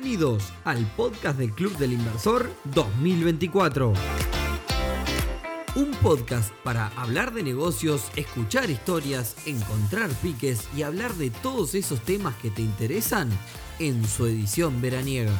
Bienvenidos al podcast del Club del Inversor 2024. Un podcast para hablar de negocios, escuchar historias, encontrar piques y hablar de todos esos temas que te interesan en su edición veraniega.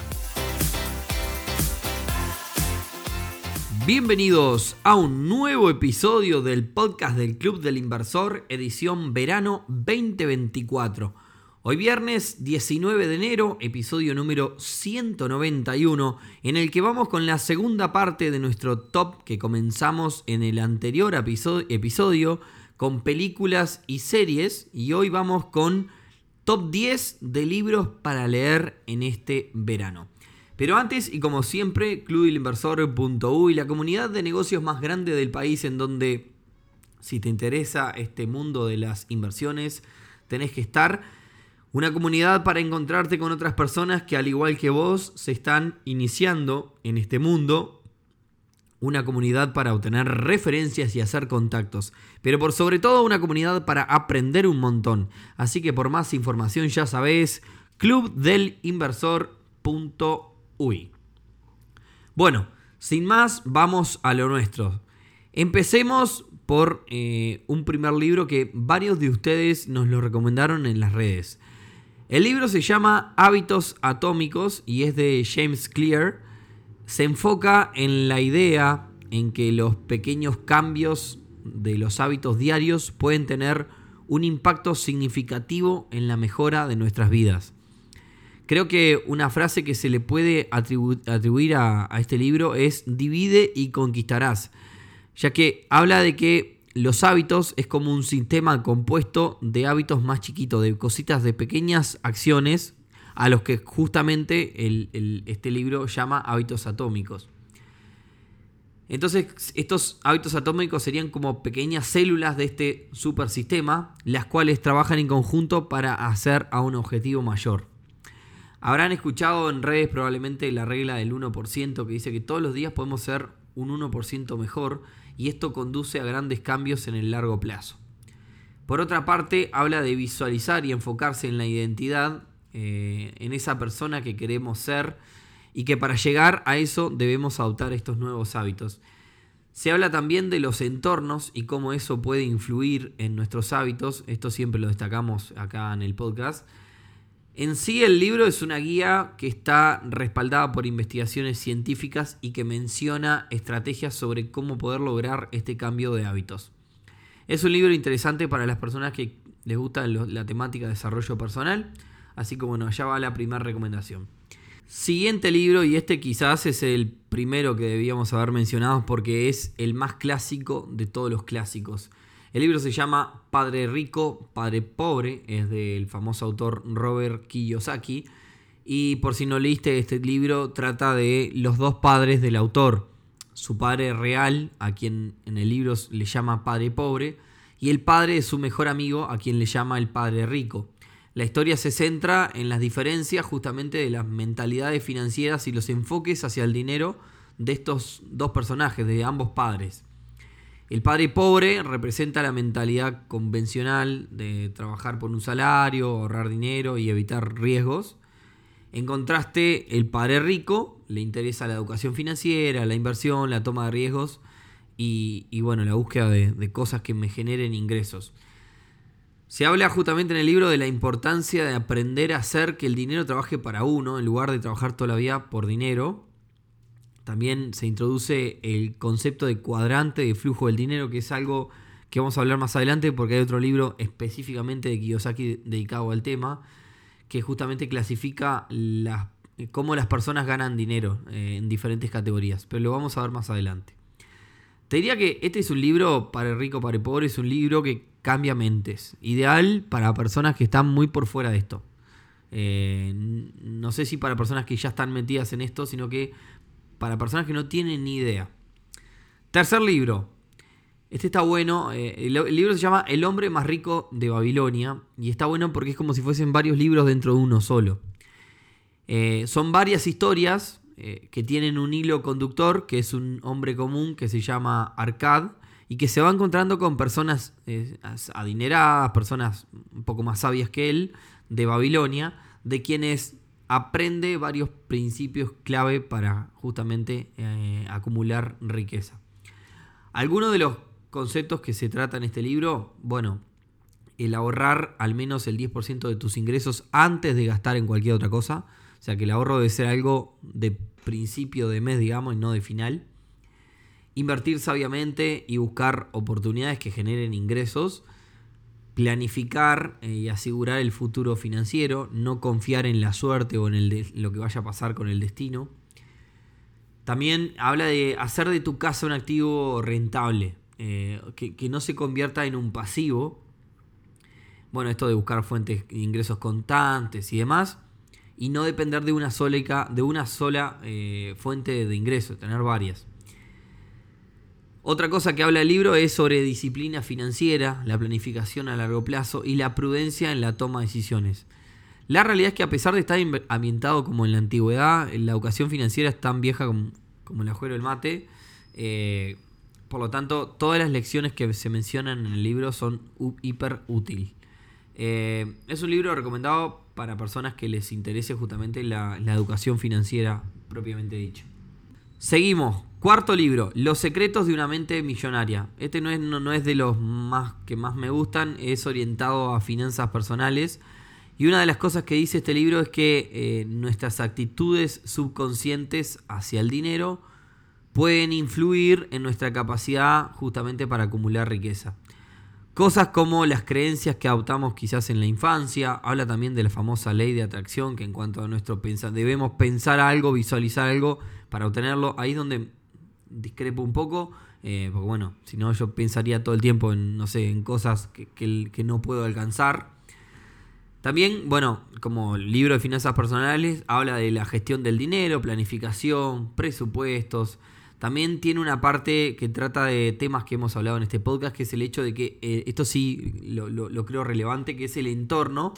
Bienvenidos a un nuevo episodio del podcast del Club del Inversor, edición verano 2024. Hoy viernes 19 de enero, episodio número 191, en el que vamos con la segunda parte de nuestro top que comenzamos en el anterior episodio con películas y series y hoy vamos con top 10 de libros para leer en este verano. Pero antes, y como siempre, clubilinversor.uy, la comunidad de negocios más grande del país en donde, si te interesa este mundo de las inversiones, tenés que estar. Una comunidad para encontrarte con otras personas que al igual que vos se están iniciando en este mundo. Una comunidad para obtener referencias y hacer contactos. Pero por sobre todo una comunidad para aprender un montón. Así que por más información ya sabés, clubdelinversor.uy. Uy. Bueno, sin más, vamos a lo nuestro. Empecemos por eh, un primer libro que varios de ustedes nos lo recomendaron en las redes. El libro se llama Hábitos Atómicos y es de James Clear. Se enfoca en la idea en que los pequeños cambios de los hábitos diarios pueden tener un impacto significativo en la mejora de nuestras vidas. Creo que una frase que se le puede atribuir a, este libro es divide y conquistarás, ya que habla de que los hábitos es como un sistema compuesto de hábitos más chiquitos, de cositas, de pequeñas acciones, a los que justamente este libro llama hábitos atómicos. Entonces, estos hábitos atómicos serían como pequeñas células de este supersistema, las cuales trabajan en conjunto para hacer a un objetivo mayor. Habrán escuchado en redes probablemente la regla del 1% que dice que todos los días podemos ser un 1% mejor y esto conduce a grandes cambios en el largo plazo. Por otra parte, habla de visualizar y enfocarse en la identidad, eh, en esa persona que queremos ser y que para llegar a eso debemos adoptar estos nuevos hábitos. Se habla también de los entornos y cómo eso puede influir en nuestros hábitos, esto siempre lo destacamos acá en el podcast. En sí el libro es una guía que está respaldada por investigaciones científicas y que menciona estrategias sobre cómo poder lograr este cambio de hábitos. Es un libro interesante para las personas que les gusta la temática de desarrollo personal, así como bueno, allá va la primera recomendación. Siguiente libro, y este quizás es el primero que debíamos haber mencionado porque es el más clásico de todos los clásicos. El libro se llama Padre Rico, Padre Pobre, es del famoso autor Robert Kiyosaki. Y por si no leíste este libro, trata de los dos padres del autor. Su padre real, a quien en el libro le llama Padre Pobre, y el padre de su mejor amigo, a quien le llama el Padre Rico. La historia se centra en las diferencias justamente de las mentalidades financieras y los enfoques hacia el dinero de estos dos personajes, de ambos padres. El padre pobre representa la mentalidad convencional de trabajar por un salario, ahorrar dinero y evitar riesgos. En contraste, el padre rico le interesa la educación financiera, la inversión, la toma de riesgos y, bueno, la búsqueda de, de cosas que me generen ingresos. Se habla justamente en el libro de la importancia de aprender a hacer que el dinero trabaje para uno en lugar de trabajar toda la vida por dinero también se introduce el concepto de cuadrante de flujo del dinero, que es algo que vamos a hablar más adelante porque hay otro libro específicamente de Kiyosaki dedicado al tema, que justamente clasifica las, cómo las personas ganan dinero eh, en diferentes categorías, pero lo vamos a ver más adelante. Te diría que este es un libro para el rico, para el pobre, es un libro que cambia mentes, ideal para personas que están muy por fuera de esto. Eh, no sé si para personas que ya están metidas en esto, sino que para personas que no tienen ni idea. Tercer libro. Este está bueno. Eh, el, libro se llama El hombre más rico de Babilonia. Y está bueno porque es como si fuesen varios libros dentro de uno solo. Eh, son varias historias eh, que tienen un hilo conductor, que es un hombre común que se llama Arcad. Y que se va encontrando con personas adineradas, personas un poco más sabias que él, de Babilonia, de quienes aprende varios principios clave para justamente eh, acumular riqueza. Algunos de los conceptos que se trata en este libro, bueno, el ahorrar al menos el 10% de tus ingresos antes de gastar en cualquier otra cosa. O sea que el ahorro debe ser algo de principio de mes, digamos, y no de final. Invertir sabiamente y buscar oportunidades que generen ingresos. Planificar eh, y asegurar el futuro financiero. No confiar en la suerte o en lo que vaya a pasar con el destino. También habla de hacer de tu casa un activo rentable. Eh, que, que no se convierta en un pasivo bueno, esto de buscar fuentes de ingresos constantes y demás, y no depender de una sola, de una sola eh, fuente de ingresos, tener varias. Otra cosa que habla el libro es sobre disciplina financiera, la planificación a largo plazo y la prudencia en la toma de decisiones. La realidad es que a pesar de estar ambientado como en la antigüedad, la educación financiera es tan vieja como, como el ajuero del mate. Eh, por lo tanto, todas las lecciones que se mencionan en el libro son hiper útiles. Eh, es un libro recomendado para personas que les interese justamente la, educación financiera propiamente dicha. Seguimos. Cuarto libro, Los secretos de una mente millonaria. Este no es, no, es de los más que más me gustan, es orientado a finanzas personales. Y una de las cosas que dice este libro es que eh, nuestras actitudes subconscientes hacia el dinero pueden influir en nuestra capacidad justamente para acumular riqueza. Cosas como las creencias que adoptamos quizás en la infancia. Habla también de la famosa ley de atracción, que en cuanto a nuestro pensar, debemos pensar algo, visualizar algo para obtenerlo. Ahí es donde discrepo un poco, eh, porque bueno, si no yo pensaría todo el tiempo en, no sé, en cosas que, que no puedo alcanzar. También, bueno, como libro de finanzas personales, habla de la gestión del dinero, planificación, presupuestos. También tiene una parte que trata de temas que hemos hablado en este podcast, que es el hecho de que, eh, esto sí lo, creo relevante, que es el entorno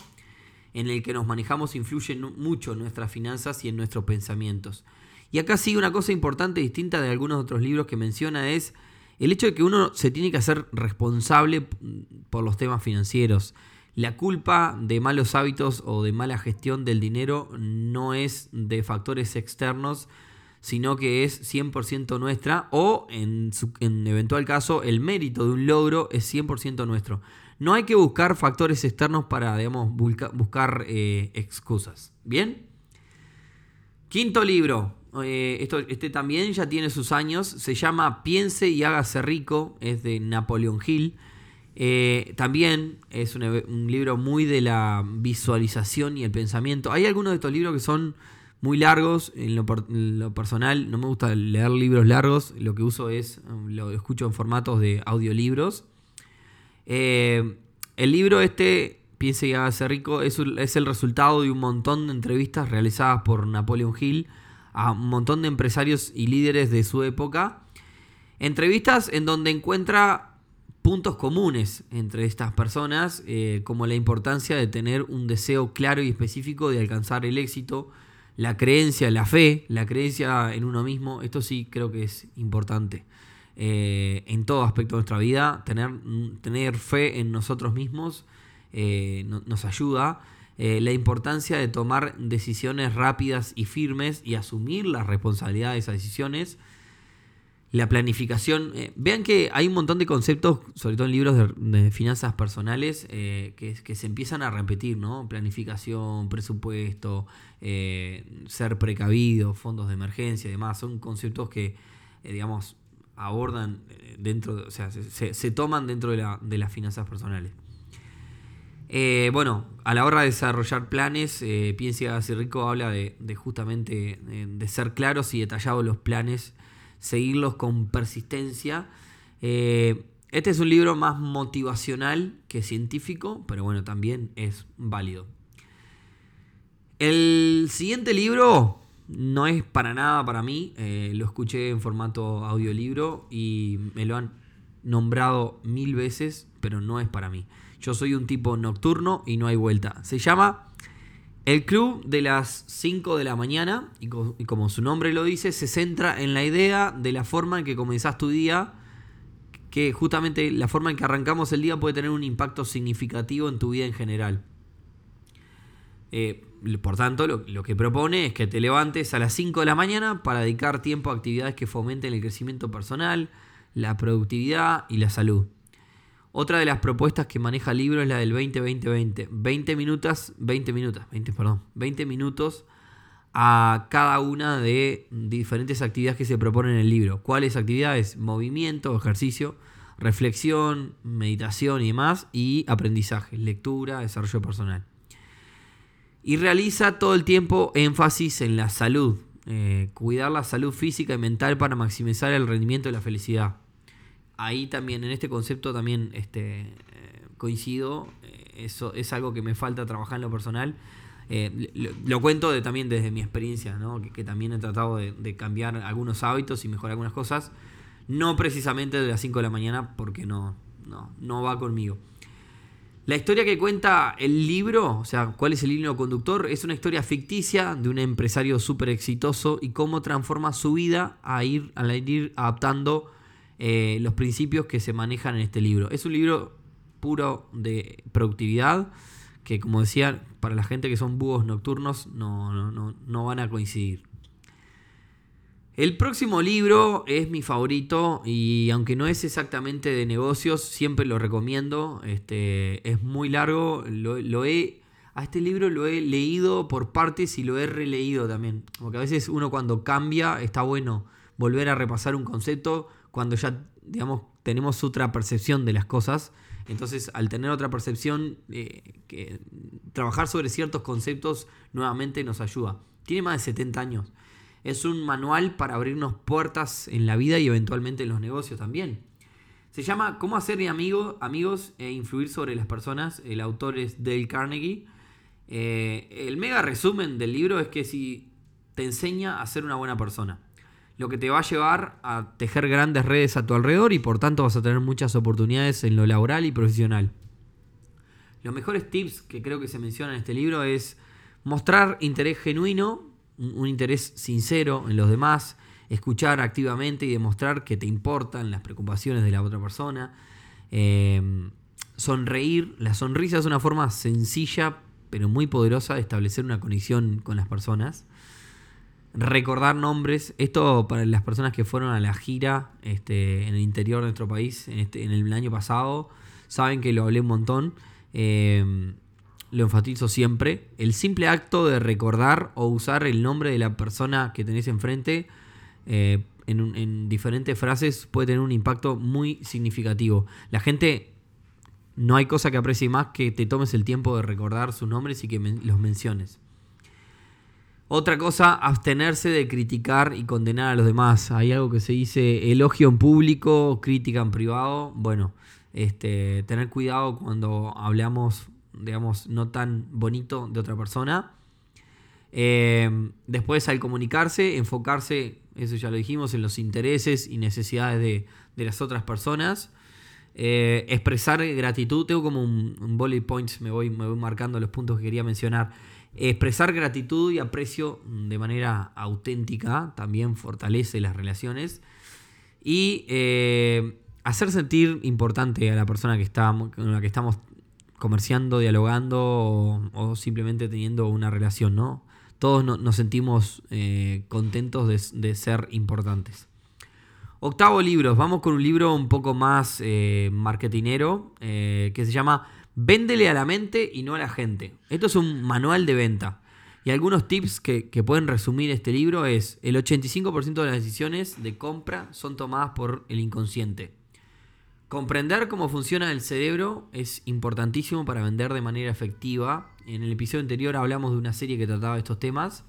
en el que nos manejamos influye mucho en nuestras finanzas y en nuestros pensamientos. Y acá sí una cosa importante, distinta de algunos otros libros que menciona, es el hecho de que uno se tiene que hacer responsable por los temas financieros. La culpa de malos hábitos o de mala gestión del dinero no es de factores externos, sino que es 100% nuestra o en, en eventual caso el mérito de un logro es 100% nuestro. No hay que buscar factores externos para, buscar eh, excusas. ¿Bien? Quinto libro. Eh, esto, este también ya tiene sus años. Se llama Piense y hágase rico. Es de Napoleon Hill. Eh, también es un, un, libro muy de la visualización y el pensamiento. Hay algunos de estos libros que son muy largos. En lo, personal, no me gusta leer libros largos. Lo que uso es, um, lo escucho en formatos de audiolibros. Eh, el libro este, Piense y hágase rico, es, es, el resultado de un montón de entrevistas realizadas por Napoleon Hill a un montón de empresarios y líderes de su época. Entrevistas en donde encuentra puntos comunes entre estas personas, eh, como la importancia de tener un deseo claro y específico de alcanzar el éxito, la creencia, la fe, la creencia en uno mismo, esto sí creo que es importante. Eh, en todo aspecto de nuestra vida, tener, tener fe en nosotros mismos eh, nos ayuda. Eh, la importancia de tomar decisiones rápidas y firmes y asumir la responsabilidad de esas decisiones la planificación. Eh, vean que hay un montón de conceptos, sobre todo en libros de, finanzas personales, eh, que, se empiezan a repetir, ¿no? Planificación, presupuesto, eh, ser precavido, fondos de emergencia y demás. Son conceptos que, digamos, abordan dentro, o sea, se, toman dentro de, la, de, las finanzas personales. bueno, a la hora de desarrollar planes, Piensa y Rico habla de, de justamente de ser claros y detallados los planes seguirlos con persistencia. Eh, este es un libro más motivacional que científico, pero bueno, también es válido. El siguiente libro no es para nada para mí, eh, lo escuché en formato audiolibro y me lo han nombrado mil veces, pero no es para mí. Yo soy un tipo nocturno y no hay vuelta. Se llama el club de las 5 de la mañana, y, como su nombre lo dice, se centra en la idea de la forma en que comenzás tu día, que justamente la forma en que arrancamos el día puede tener un impacto significativo en tu vida en general. Eh, por tanto, lo, lo, que propone es que te levantes a las 5 de la mañana para dedicar tiempo a actividades que fomenten el crecimiento personal, la productividad y la salud. Otra de las propuestas que maneja el libro es la del 20-20-20. 20 minutos, 20 minutos, 20, perdón, 20 minutos a cada una de diferentes actividades que se proponen en el libro. ¿Cuáles actividades? Movimiento, ejercicio, reflexión, meditación y demás, y aprendizaje, lectura, desarrollo personal. Y realiza todo el tiempo énfasis en la salud, eh, cuidar la salud física y mental para maximizar el rendimiento y la felicidad. Ahí también, en este concepto también este, eh, coincido, eh, eso es algo que me falta trabajar en lo personal. lo, cuento de, también desde mi experiencia, que, también he tratado de, cambiar algunos hábitos y mejorar algunas cosas. No precisamente de las 5 de la mañana porque no, no, no va conmigo. La historia que cuenta el libro, o sea, cuál es el hilo conductor, es una historia ficticia de un empresario súper exitoso y cómo transforma su vida a ir, a ir adaptando eh, los principios que se manejan en este libro. Es un libro puro de productividad que, como decía, para la gente que son búhos nocturnos no, no, no van a coincidir. El próximo libro es mi favorito y aunque no es exactamente de negocios, siempre lo recomiendo. Este, es muy largo, lo, he, a este libro lo he leído por partes y lo he releído también. Porque a veces uno cuando cambia está bueno volver a repasar un concepto cuando ya digamos, tenemos otra percepción de las cosas. Entonces, al tener otra percepción, eh, trabajar sobre ciertos conceptos nuevamente nos ayuda. Tiene más de 70 años. Es un manual para abrirnos puertas en la vida y eventualmente en los negocios también. Se llama Cómo hacer amigo, amigos e influir sobre las personas. El autor es Dale Carnegie. Eh, el mega resumen del libro es que si te enseña a ser una buena persona, lo que te va a llevar a tejer grandes redes a tu alrededor y por tanto vas a tener muchas oportunidades en lo laboral y profesional. Los mejores tips que creo que se mencionan en este libro es mostrar interés genuino un interés sincero en los demás, escuchar activamente y demostrar que te importan las preocupaciones de la otra persona. Em, sonreír, la sonrisa es una forma sencilla pero muy poderosa de establecer una conexión con las personas. Recordar nombres, esto para las personas que fueron a la gira este, en el interior de nuestro país en, este, en el año pasado, saben que lo hablé un montón. Em, lo enfatizo siempre, el simple acto de recordar o usar el nombre de la persona que tenés enfrente eh, en, diferentes frases puede tener un impacto muy significativo. La gente, no hay cosa que aprecie más que te tomes el tiempo de recordar sus nombres y que los menciones. Otra cosa, abstenerse de criticar y condenar a los demás. Hay algo que se dice elogio en público, crítica en privado. Bueno, este, tener cuidado cuando hablamos digamos, no tan bonito de otra persona. Eh, después, al comunicarse, enfocarse, eso ya lo dijimos, en los intereses y necesidades de, las otras personas. Eh, expresar gratitud, tengo como un, bullet points, me voy, me voy marcando los puntos que quería mencionar. Expresar gratitud y aprecio de manera auténtica también fortalece las relaciones. Y eh, hacer sentir importante a la persona que con la que estamos comerciando, dialogando o, simplemente teniendo una relación, ¿no? Todos nos sentimos eh, contentos de, ser importantes. Octavo libro, vamos con un libro un poco más eh, marketinero eh, que se llama Véndele a la mente y no a la gente. Esto es un manual de venta. Y algunos tips que, que pueden resumir este libro es, el 85% de las decisiones de compra son tomadas por el inconsciente. Comprender cómo funciona el cerebro es importantísimo para vender de manera efectiva. En el episodio anterior hablamos de una serie que trataba estos temas.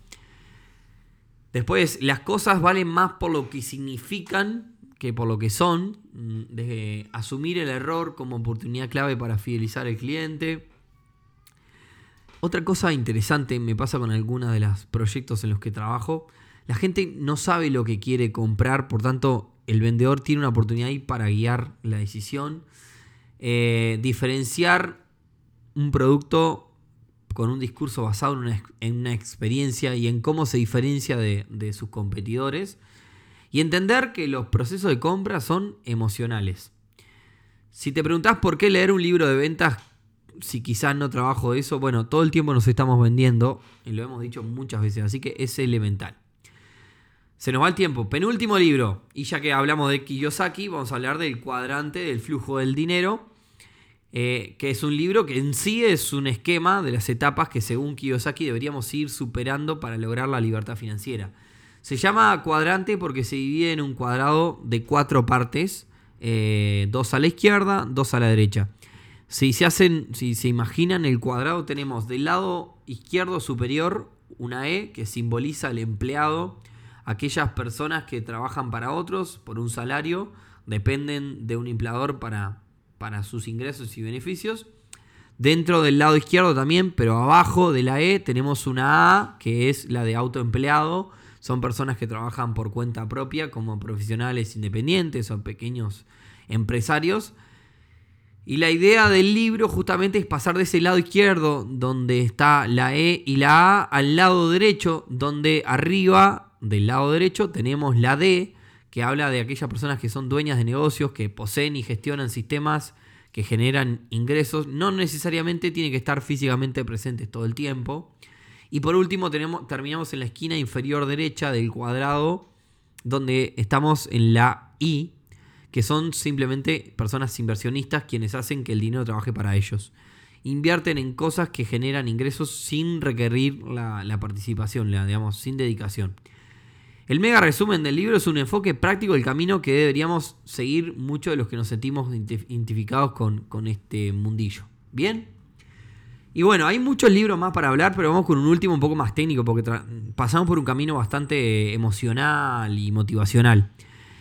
Después, las cosas valen más por lo que significan que por lo que son. Mm, de asumir el error como oportunidad clave para fidelizar al cliente. Otra cosa interesante me pasa con algunos de los proyectos en los que trabajo. La gente no sabe lo que quiere comprar, por tanto el vendedor tiene una oportunidad ahí para guiar la decisión. Eh, diferenciar un producto con un discurso basado en una, experiencia y en cómo se diferencia de, sus competidores. Y entender que los procesos de compra son emocionales. Si te preguntas por qué leer un libro de ventas si quizás no trabajo eso, bueno, todo el tiempo nos estamos vendiendo, y lo hemos dicho muchas veces, así que es elemental. Se nos va el tiempo. Penúltimo libro, y ya que hablamos de Kiyosaki, vamos a hablar del cuadrante del flujo del dinero, eh, que es un libro que en sí es un esquema de las etapas que según Kiyosaki deberíamos ir superando para lograr la libertad financiera. Se llama cuadrante porque se divide en un cuadrado de cuatro partes, eh, dos a la izquierda, dos a la derecha. Si se hacen, si se imaginan el cuadrado, tenemos del lado izquierdo superior una E que simboliza al empleado, aquellas personas que trabajan para otros por un salario, dependen de un empleador para, para sus ingresos y beneficios. Dentro del lado izquierdo también, pero abajo de la E tenemos una A que es la de autoempleado. Son personas que trabajan por cuenta propia como profesionales independientes o pequeños empresarios y la idea del libro justamente es pasar de ese lado izquierdo, donde está la E y la A, al lado derecho, donde arriba del lado derecho tenemos la D, que habla de aquellas personas que son dueñas de negocios, que poseen y gestionan sistemas que generan ingresos. No necesariamente tiene que estar físicamente presentes todo el tiempo. Y por último terminamos en la esquina inferior derecha del cuadrado, donde estamos en la I, que son simplemente personas inversionistas quienes hacen que el dinero trabaje para ellos. Invierten en cosas que generan ingresos sin requerir la, participación, la, digamos, sin dedicación. El mega resumen del libro es un enfoque práctico del camino que deberíamos seguir muchos de los que nos sentimos identificados con este mundillo. ¿Bien? Y bueno, hay muchos libros más para hablar, pero vamos con un último un poco más técnico porque pasamos por un camino bastante emocional y motivacional.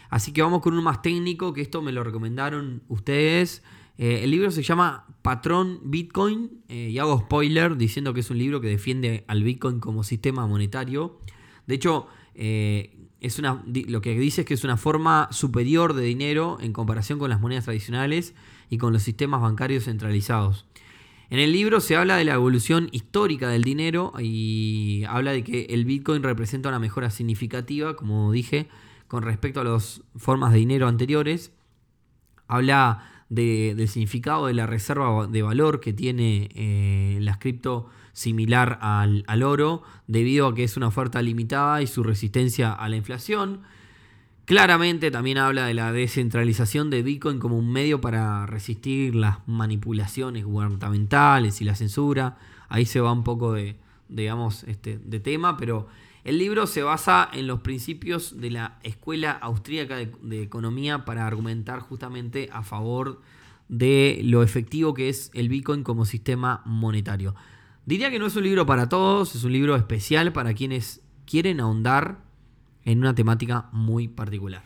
Así que vamos con uno más técnico, que esto me lo recomendaron ustedes. Eh, el libro se llama Patrón Bitcoin eh, y hago spoiler diciendo que es un libro que defiende al Bitcoin como sistema monetario. De hecho, eh, es una, lo que dice es que es una forma superior de dinero en comparación con las monedas tradicionales y con los sistemas bancarios centralizados. En el libro se habla de la evolución histórica del dinero y habla de que el Bitcoin representa una mejora significativa, como dije, con respecto a las formas de dinero anteriores. Habla del significado de la reserva de valor que tiene eh, las cripto similar al, oro, debido a que es una oferta limitada y su resistencia a la inflación. Claramente también habla de la descentralización de Bitcoin como un medio para resistir las manipulaciones gubernamentales y la censura. Ahí se va un poco de, digamos, este, de tema, pero el libro se basa en los principios de la Escuela Austríaca de, Economía para argumentar justamente a favor de lo efectivo que es el Bitcoin como sistema monetario. Diría que no es un libro para todos, es un libro especial para quienes quieren ahondar en una temática muy particular.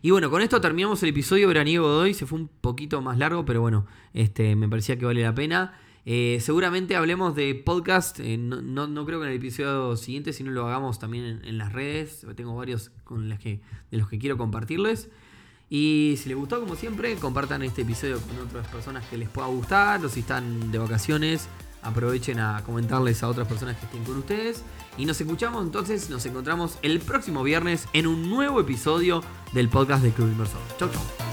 Y bueno, con esto terminamos el episodio veraniego de hoy. Se fue un poquito más largo, pero bueno, este, me parecía que vale la pena. Eh, seguramente hablemos de podcast, eh, no, creo que en el episodio siguiente, sino lo hagamos también en, las redes. Tengo varios con que, de los que quiero compartirles. Y si les gustó, como siempre, compartan este episodio con otras personas que les pueda gustar. O si están de vacaciones, aprovechen a comentarles a otras personas que estén con ustedes. Y nos escuchamos entonces, nos encontramos el próximo viernes en un nuevo episodio del podcast de Club Inversor. Chau, chau.